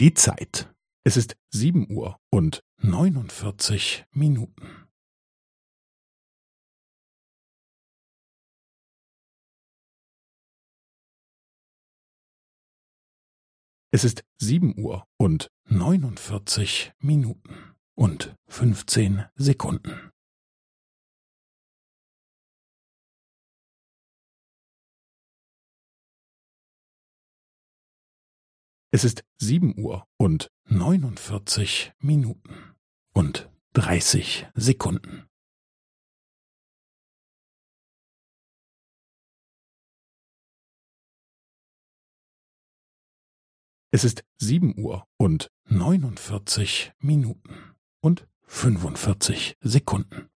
Die Zeit. Es ist sieben Uhr und neunundvierzig Minuten. Es ist sieben Uhr und neunundvierzig Minuten und fünfzehn Sekunden. Es ist sieben Uhr und neunundvierzig Minuten und dreißig Sekunden. Es ist sieben Uhr und neunundvierzig Minuten und fünfundvierzig Sekunden.